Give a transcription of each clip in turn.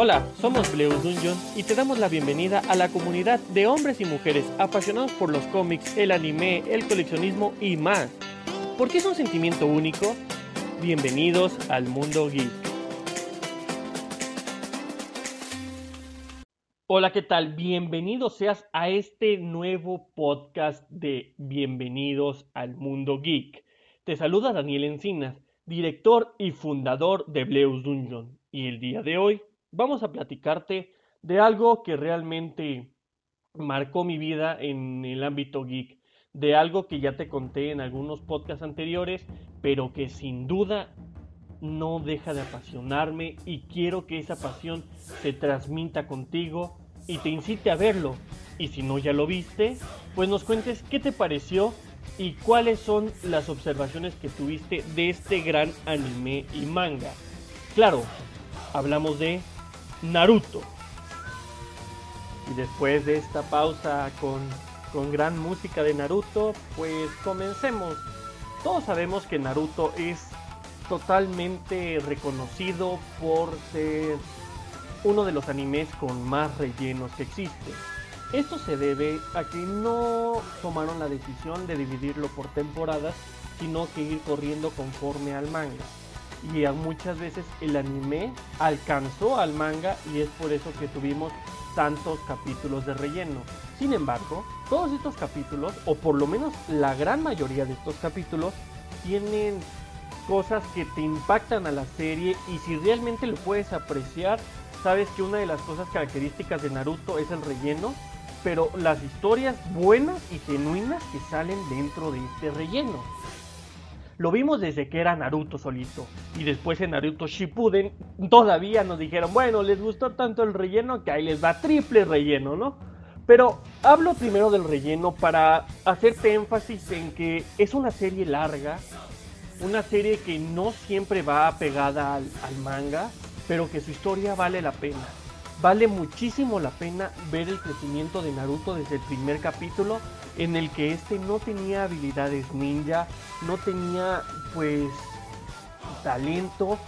Hola, somos Bleus Dungeon y te damos la bienvenida a la comunidad de hombres y mujeres apasionados por los cómics, el anime, el coleccionismo y más. ¿Por qué es un sentimiento único? Bienvenidos al mundo geek. Hola, ¿qué tal? Bienvenido seas a este nuevo podcast de Bienvenidos al mundo geek. Te saluda Daniel Encinas, director y fundador de Bleus Dungeon. Y el día de hoy vamos a platicarte de algo que realmente marcó mi vida en el ámbito geek, de algo que ya te conté en algunos podcasts anteriores, pero que sin duda no deja de apasionarme y quiero que esa pasión se transmita contigo y te incite a verlo. Y si no ya lo viste, pues nos cuentes qué te pareció y cuáles son las observaciones que tuviste de este gran anime y manga. Claro, hablamos de Naruto. Y después de esta pausa con, con gran música de Naruto, pues comencemos. Todos sabemos que Naruto es totalmente reconocido por ser uno de los animes con más rellenos que existe. Esto se debe a que no tomaron la decisión de dividirlo por temporadas, sino que ir corriendo conforme al manga. Y muchas veces el anime alcanzó al manga y es por eso que tuvimos tantos capítulos de relleno. Sin embargo, todos estos capítulos, o por lo menos la gran mayoría de estos capítulos, tienen cosas que te impactan a la serie y si realmente lo puedes apreciar, sabes que una de las cosas características de Naruto es el relleno, pero las historias buenas y genuinas que salen dentro de este relleno. Lo vimos desde que era Naruto solito. Y después en Naruto Shippuden todavía nos dijeron, bueno, les gustó tanto el relleno que ahí les va triple relleno, ¿no? Pero hablo primero del relleno para hacerte énfasis en que es una serie larga, una serie que no siempre va pegada al, al manga, pero que su historia vale la pena. Vale muchísimo la pena ver el crecimiento de Naruto desde el primer capítulo en el que este no tenía habilidades ninja, no tenía pues talento,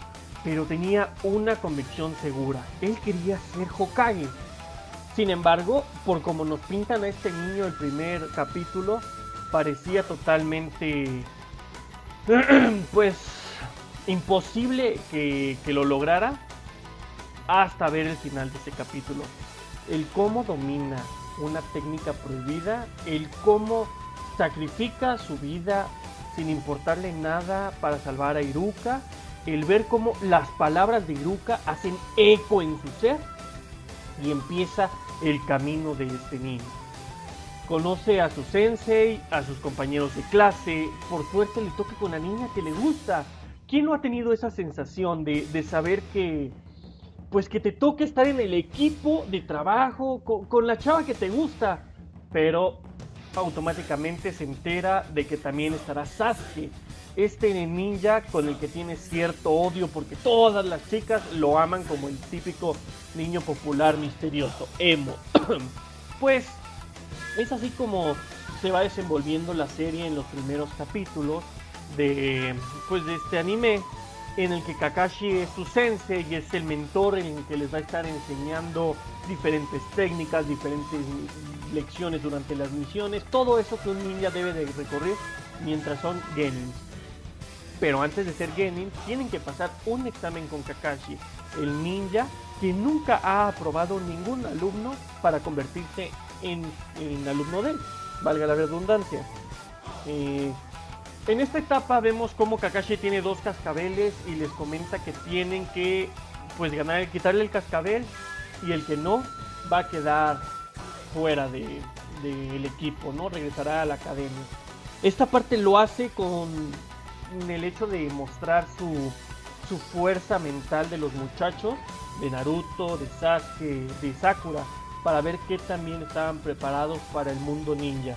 pero tenía una convicción segura. Él quería ser Hokage. Sin embargo, por como nos pintan a este niño el primer capítulo, parecía totalmente pues imposible que, que lo lograra hasta ver el final de ese capítulo. El cómo domina una técnica prohibida, el cómo sacrifica su vida sin importarle nada para salvar a Iruka, el ver cómo las palabras de Iruka hacen eco en su ser y empieza el camino de este niño. Conoce a su sensei, a sus compañeros de clase, por suerte le toca con la niña que le gusta. ¿Quién no ha tenido esa sensación de, de saber que, pues que te toque estar en el equipo de trabajo con, la chava que te gusta, pero automáticamente se entera de que también estará Sasuke, este ninja con el que tiene cierto odio porque todas las chicas lo aman como el típico niño popular misterioso, emo. pues es así como se va desenvolviendo la serie en los primeros capítulos de pues de este anime en el que Kakashi es su sensei y es el mentor en el que les va a estar enseñando diferentes técnicas, diferentes lecciones durante las misiones, todo eso que un ninja debe de recorrer mientras son genins. Pero antes de ser genin, tienen que pasar un examen con Kakashi, el ninja que nunca ha aprobado ningún alumno para convertirse en, en alumno de él, valga la redundancia. Eh, en esta etapa vemos cómo Kakashi tiene dos cascabeles y les comenta que tienen que pues ganar, quitarle el cascabel y el que no va a quedar fuera del de, equipo, ¿no? Regresará a la academia. Esta parte lo hace con el hecho de mostrar su, su fuerza mental de los muchachos, de Naruto, de Sasuke, de Sakura, para ver qué también estaban preparados para el mundo ninja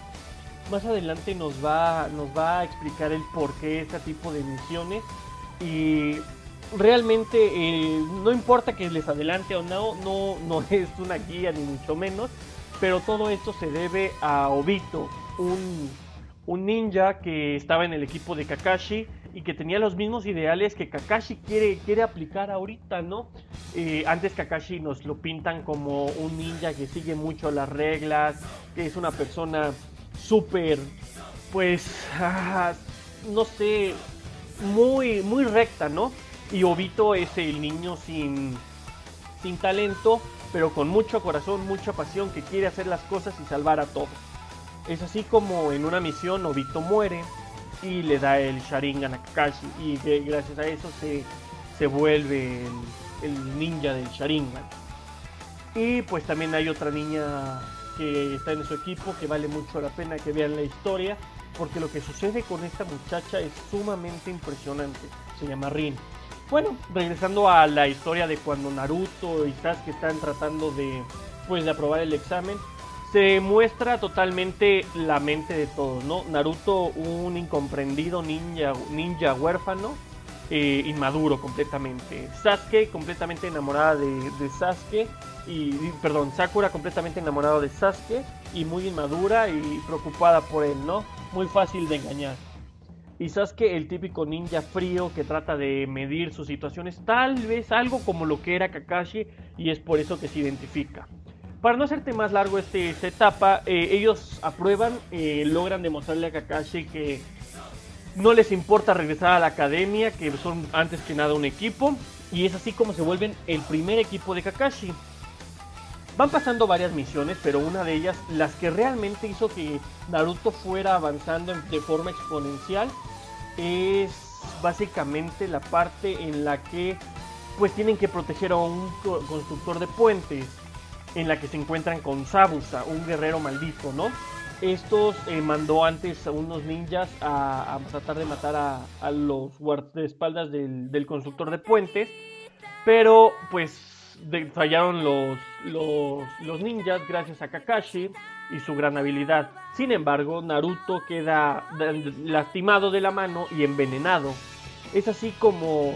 más adelante nos va, nos va a explicar el por qué este tipo de misiones y realmente eh, no importa que les adelante o no, no, no es una guía ni mucho menos, pero todo esto se debe a Obito, un, un ninja que estaba en el equipo de Kakashi y que tenía los mismos ideales que Kakashi quiere, quiere aplicar ahorita, ¿no? Eh, antes Kakashi nos lo pintan como un ninja que sigue mucho las reglas, que es una persona súper, pues, no sé, muy, muy recta, ¿no? Y Obito es el niño sin, sin talento, pero con mucho corazón, mucha pasión, que quiere hacer las cosas y salvar a todos. Es así como en una misión Obito muere y le da el Sharingan a Kakashi y gracias a eso se, se vuelve el, el, ninja del Sharingan. Y pues también hay otra niña que está en su equipo que vale mucho la pena que vean la historia porque lo que sucede con esta muchacha es sumamente impresionante. Se llama Rin. Bueno, regresando a la historia de cuando Naruto y Sasuke están tratando de pues de aprobar el examen, se muestra totalmente la mente de todos, ¿no? Naruto, un incomprendido ninja, ninja huérfano, eh, inmaduro completamente. Sasuke, completamente enamorada de, Sasuke. Y, perdón, Sakura completamente enamorada de Sasuke y muy inmadura y preocupada por él, ¿no? Muy fácil de engañar. Y Sasuke, el típico ninja frío que trata de medir sus situaciones, tal vez algo como lo que era Kakashi, y es por eso que se identifica. Para no hacerte más largo este, esta etapa, eh, ellos aprueban, eh, logran demostrarle a Kakashi que no les importa regresar a la academia, que son antes que nada un equipo, y es así como se vuelven el primer equipo de Kakashi. Van pasando varias misiones, pero una de ellas, las que realmente hizo que Naruto fuera avanzando de forma exponencial, es básicamente la parte en la que pues tienen que proteger a un constructor de puentes, en la que se encuentran con Sabusa, un guerrero maldito, ¿no? Estos eh, mandó antes a unos ninjas a, tratar de matar a, los guardaespaldas del, del constructor de puentes, pero pues fallaron los, los, ninjas gracias a Kakashi y su gran habilidad. Sin embargo, Naruto queda lastimado de la mano y envenenado. Es así como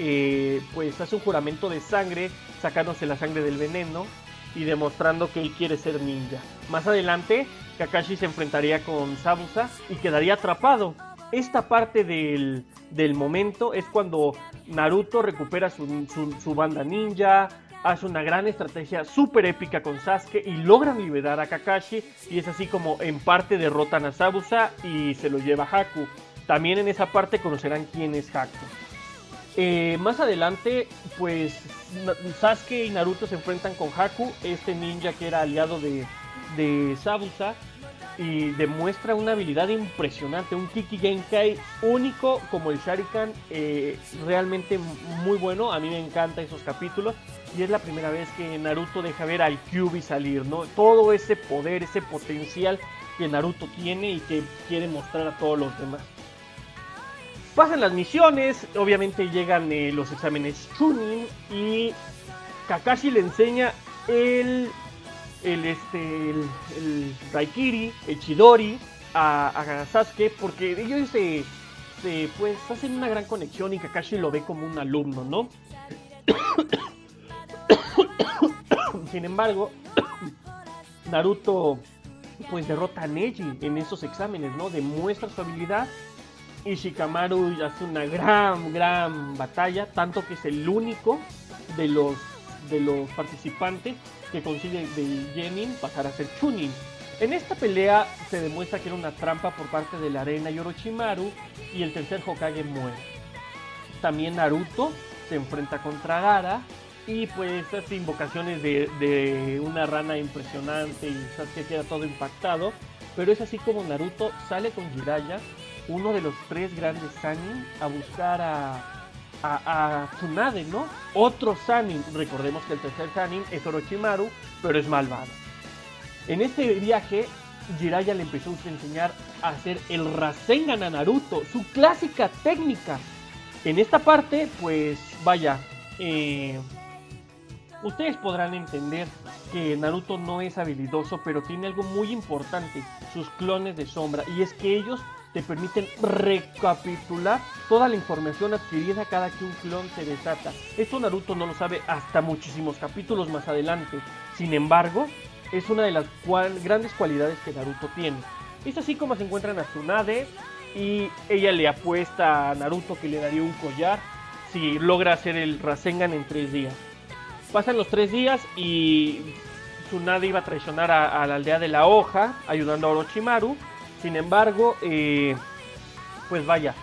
eh, pues hace un juramento de sangre, sacándose la sangre del veneno y demostrando que él quiere ser ninja. Más adelante, Kakashi se enfrentaría con Sabusa y quedaría atrapado. Esta parte del, del momento es cuando Naruto recupera su, banda ninja, hace una gran estrategia súper épica con Sasuke y logran liberar a Kakashi y es así como en parte derrotan a Sabusa y se lo lleva Haku. También en esa parte conocerán quién es Haku. Eh, más adelante, pues Sasuke y Naruto se enfrentan con Haku, este ninja que era aliado de, de Sabusa y demuestra una habilidad impresionante, un Kiki Genkai único como el Sharikan, eh, realmente muy bueno, a mí me encantan esos capítulos y es la primera vez que Naruto deja ver al Kyubi salir, ¿no? Todo ese poder, ese potencial que Naruto tiene y que quiere mostrar a todos los demás. Pasan las misiones, obviamente llegan eh, los exámenes Chunin y Kakashi le enseña el el, este, el, Raikiri, el Chidori, a, Sasuke, porque ellos se, se, pues, hacen una gran conexión y Kakashi lo ve como un alumno, ¿no? Sin embargo, Naruto pues derrota a Neji en esos exámenes, ¿no? Demuestra su habilidad y Shikamaru hace una gran, gran batalla, tanto que es el único de los, de los participantes que consigue de Jenin pasar a ser Chunin. En esta pelea se demuestra que era una trampa por parte de la arena y Orochimaru y el tercer Hokage muere. También Naruto se enfrenta contra Gara y pues estas invocaciones de, una rana impresionante y que queda todo impactado. Pero es así como Naruto sale con Jiraiya, uno de los tres grandes Sanin, a buscar a, Tsunade, ¿no? Otro Sanin, recordemos que el tercer Sanin es Orochimaru, pero es malvado. En este viaje, Jiraiya le empezó a enseñar a hacer el Rasengan a Naruto, su clásica técnica. En esta parte, pues vaya, eh, ustedes podrán entender que Naruto no es habilidoso, pero tiene algo muy importante, sus clones de sombra, y es que ellos te permiten recapitular toda la información adquirida cada que un clon se desata. Esto Naruto no lo sabe hasta muchísimos capítulos más adelante. Sin embargo, es una de las grandes cualidades que Naruto tiene. Es así como se encuentran a Tsunade y ella le apuesta a Naruto que le daría un collar si logra hacer el Rasengan en tres días. Pasan los tres días y Tsunade iba a traicionar a, la aldea de la hoja, ayudando a Orochimaru. Sin embargo, eh, pues vaya,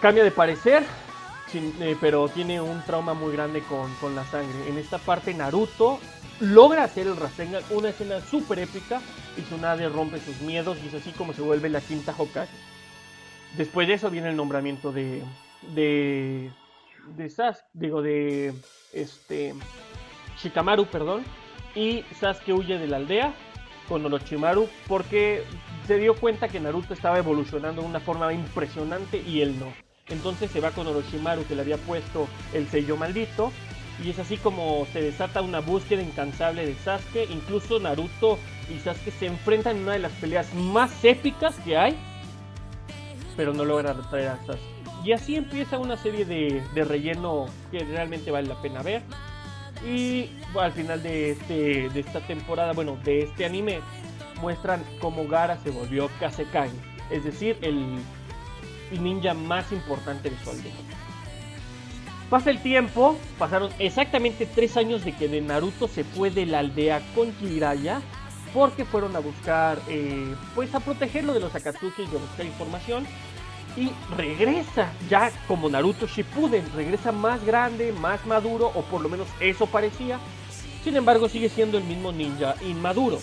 cambia de parecer, eh, pero tiene un trauma muy grande con, con, la sangre. En esta parte Naruto logra hacer el Rasengan, una escena súper épica, y Tsunade rompe sus miedos y es así como se vuelve la quinta Hokage. Después de eso viene el nombramiento de, de, de Sasuke, digo, de este, Shikamaru, perdón, y Sasuke huye de la aldea con Orochimaru porque se dio cuenta que Naruto estaba evolucionando de una forma impresionante y él no. Entonces se va con Orochimaru que le había puesto el sello maldito y es así como se desata una búsqueda incansable de Sasuke. Incluso Naruto y Sasuke se enfrentan en una de las peleas más épicas que hay, pero no logra retraer a Sasuke. Y así empieza una serie de, relleno que realmente vale la pena ver. Y al final de, este, de esta temporada, bueno, de este anime, muestran cómo Gara se volvió Kasekage, es decir, el ninja más importante de su aldea. Pasa el tiempo, pasaron exactamente tres años de que de Naruto se fue de la aldea con Jiraiya porque fueron a buscar, eh, pues a protegerlo de los Akatsuki y a buscar información y regresa ya como Naruto Shippuden, regresa más grande, más maduro, o por lo menos eso parecía. Sin embargo, sigue siendo el mismo ninja inmaduro,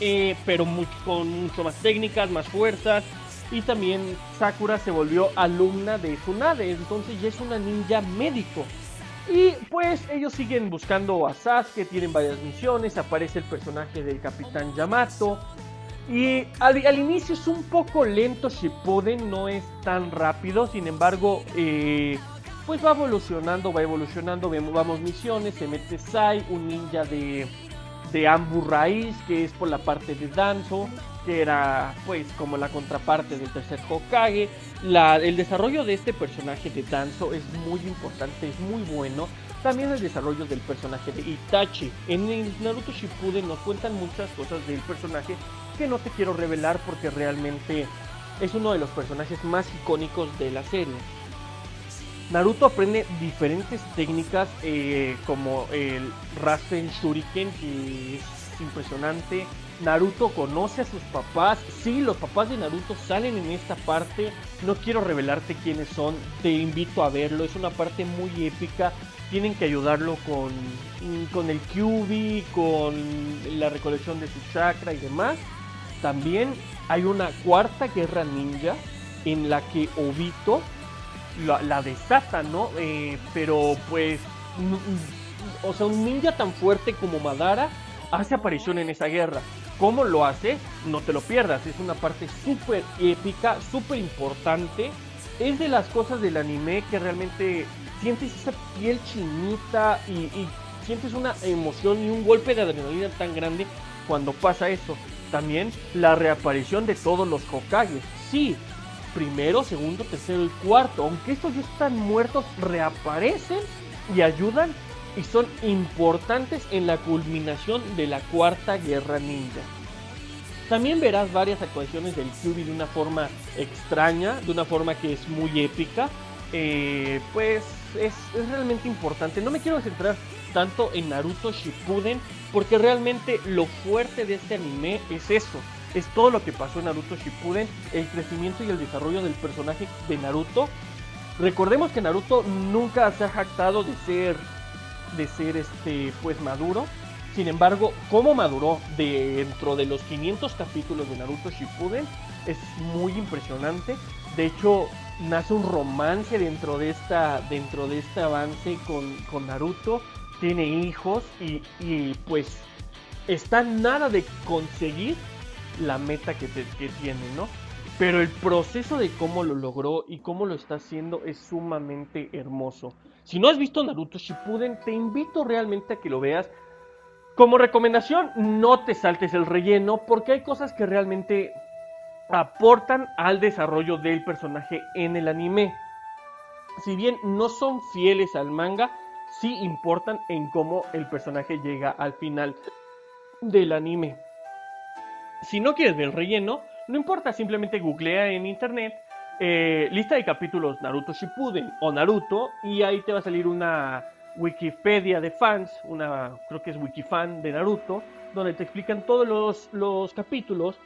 eh, pero con mucho más técnicas, más fuerzas. Y también Sakura se volvió alumna de Tsunade, entonces ya es una ninja médico. Y pues ellos siguen buscando a Sasuke, tienen varias misiones, aparece el personaje del Capitán Yamato, y al, inicio es un poco lento Shippuden, no es tan rápido, sin embargo, eh, pues va evolucionando, va evolucionando, vamos misiones, se mete Sai, un ninja de, de Ambu Raíz, que es por la parte de Danzo, que era pues como la contraparte del tercer Hokage. La, el desarrollo de este personaje de Danzo es muy importante, es muy bueno. También el desarrollo del personaje de Itachi. En el Naruto Shippuden nos cuentan muchas cosas del personaje no te quiero revelar porque realmente es uno de los personajes más icónicos de la serie. Naruto aprende diferentes técnicas eh, como el Rasen Shuriken que es impresionante. Naruto conoce a sus papás. Sí, los papás de Naruto salen en esta parte. No quiero revelarte quiénes son. Te invito a verlo. Es una parte muy épica. Tienen que ayudarlo con, con el Kyubi, con la recolección de su chakra y demás. También hay una cuarta guerra ninja en la que Obito la, desata, ¿no? Eh, pero pues, o sea, un ninja tan fuerte como Madara hace aparición en esa guerra. ¿Cómo lo hace? No te lo pierdas, es una parte súper épica, súper importante. Es de las cosas del anime que realmente sientes esa piel chinita y, y sientes una emoción y un golpe de adrenalina tan grande cuando pasa eso. También la reaparición de todos los Hokages. Sí, primero, segundo, tercero y cuarto. Aunque estos ya están muertos, reaparecen y ayudan y son importantes en la culminación de la cuarta guerra ninja. También verás varias actuaciones del Kyubi de una forma extraña, de una forma que es muy épica. Eh, pues es, es, realmente importante. No me quiero centrar tanto en Naruto Shippuden porque realmente lo fuerte de este anime es eso. Es todo lo que pasó en Naruto Shippuden, el crecimiento y el desarrollo del personaje de Naruto. Recordemos que Naruto nunca se ha jactado de ser de ser este pues maduro. Sin embargo, cómo maduró dentro de los 500 capítulos de Naruto Shippuden es muy impresionante. De hecho, nace un romance dentro de esta dentro de este avance con, con Naruto tiene hijos y, pues está nada de conseguir la meta que, que tiene, ¿no? Pero el proceso de cómo lo logró y cómo lo está haciendo es sumamente hermoso. Si no has visto Naruto Shippuden, te invito realmente a que lo veas. Como recomendación, no te saltes el relleno porque hay cosas que realmente aportan al desarrollo del personaje en el anime. Si bien no son fieles al manga, sí importan en cómo el personaje llega al final del anime. Si no quieres ver el relleno, no importa, simplemente googlea en internet eh, lista de capítulos Naruto Shippuden o Naruto y ahí te va a salir una Wikipedia de fans, una creo que es Wikifan de Naruto, donde te explican todos los, los capítulos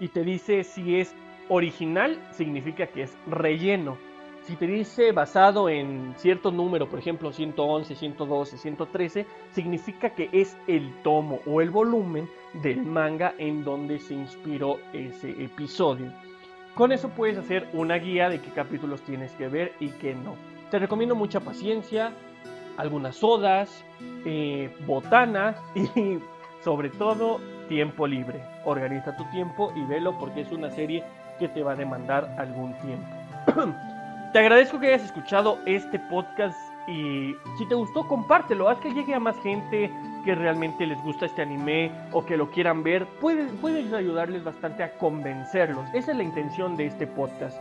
y te dice si es original, significa que es relleno. Si te dice basado en cierto número, por ejemplo 111, 112, 113, significa que es el tomo o el volumen del manga en donde se inspiró ese episodio. Con eso puedes hacer una guía de qué capítulos tienes que ver y qué no. Te recomiendo mucha paciencia, algunas sodas, eh, botana y sobre todo tiempo libre. Organiza tu tiempo y velo porque es una serie que te va a demandar algún tiempo. te agradezco que hayas escuchado este podcast y si te gustó compártelo, haz que llegue a más gente que realmente les gusta este anime o que lo quieran ver, puedes, puedes ayudarles bastante a convencerlos. Esa es la intención de este podcast,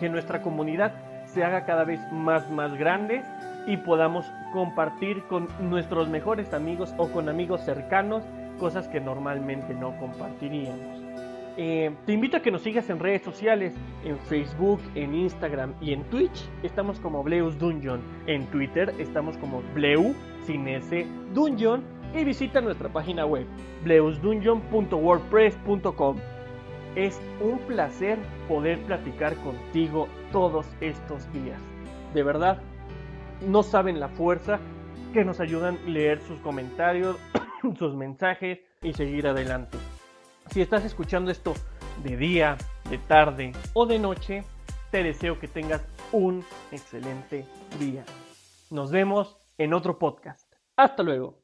que nuestra comunidad se haga cada vez más más grande y podamos compartir con nuestros mejores amigos o con amigos cercanos cosas que normalmente no compartiríamos. Eh, te invito a que nos sigas en redes sociales, en Facebook, en Instagram y en Twitch. Estamos como Bleus Dungeon. En Twitter estamos como Bleu sin Dungeon. Y visita nuestra página web bleusdungeon.wordpress.com. Es un placer poder platicar contigo todos estos días. De verdad, no saben la fuerza que nos ayudan a leer sus comentarios, sus mensajes y seguir adelante. Si estás escuchando esto de día, de tarde o de noche, te deseo que tengas un excelente día. Nos vemos en otro podcast. Hasta luego.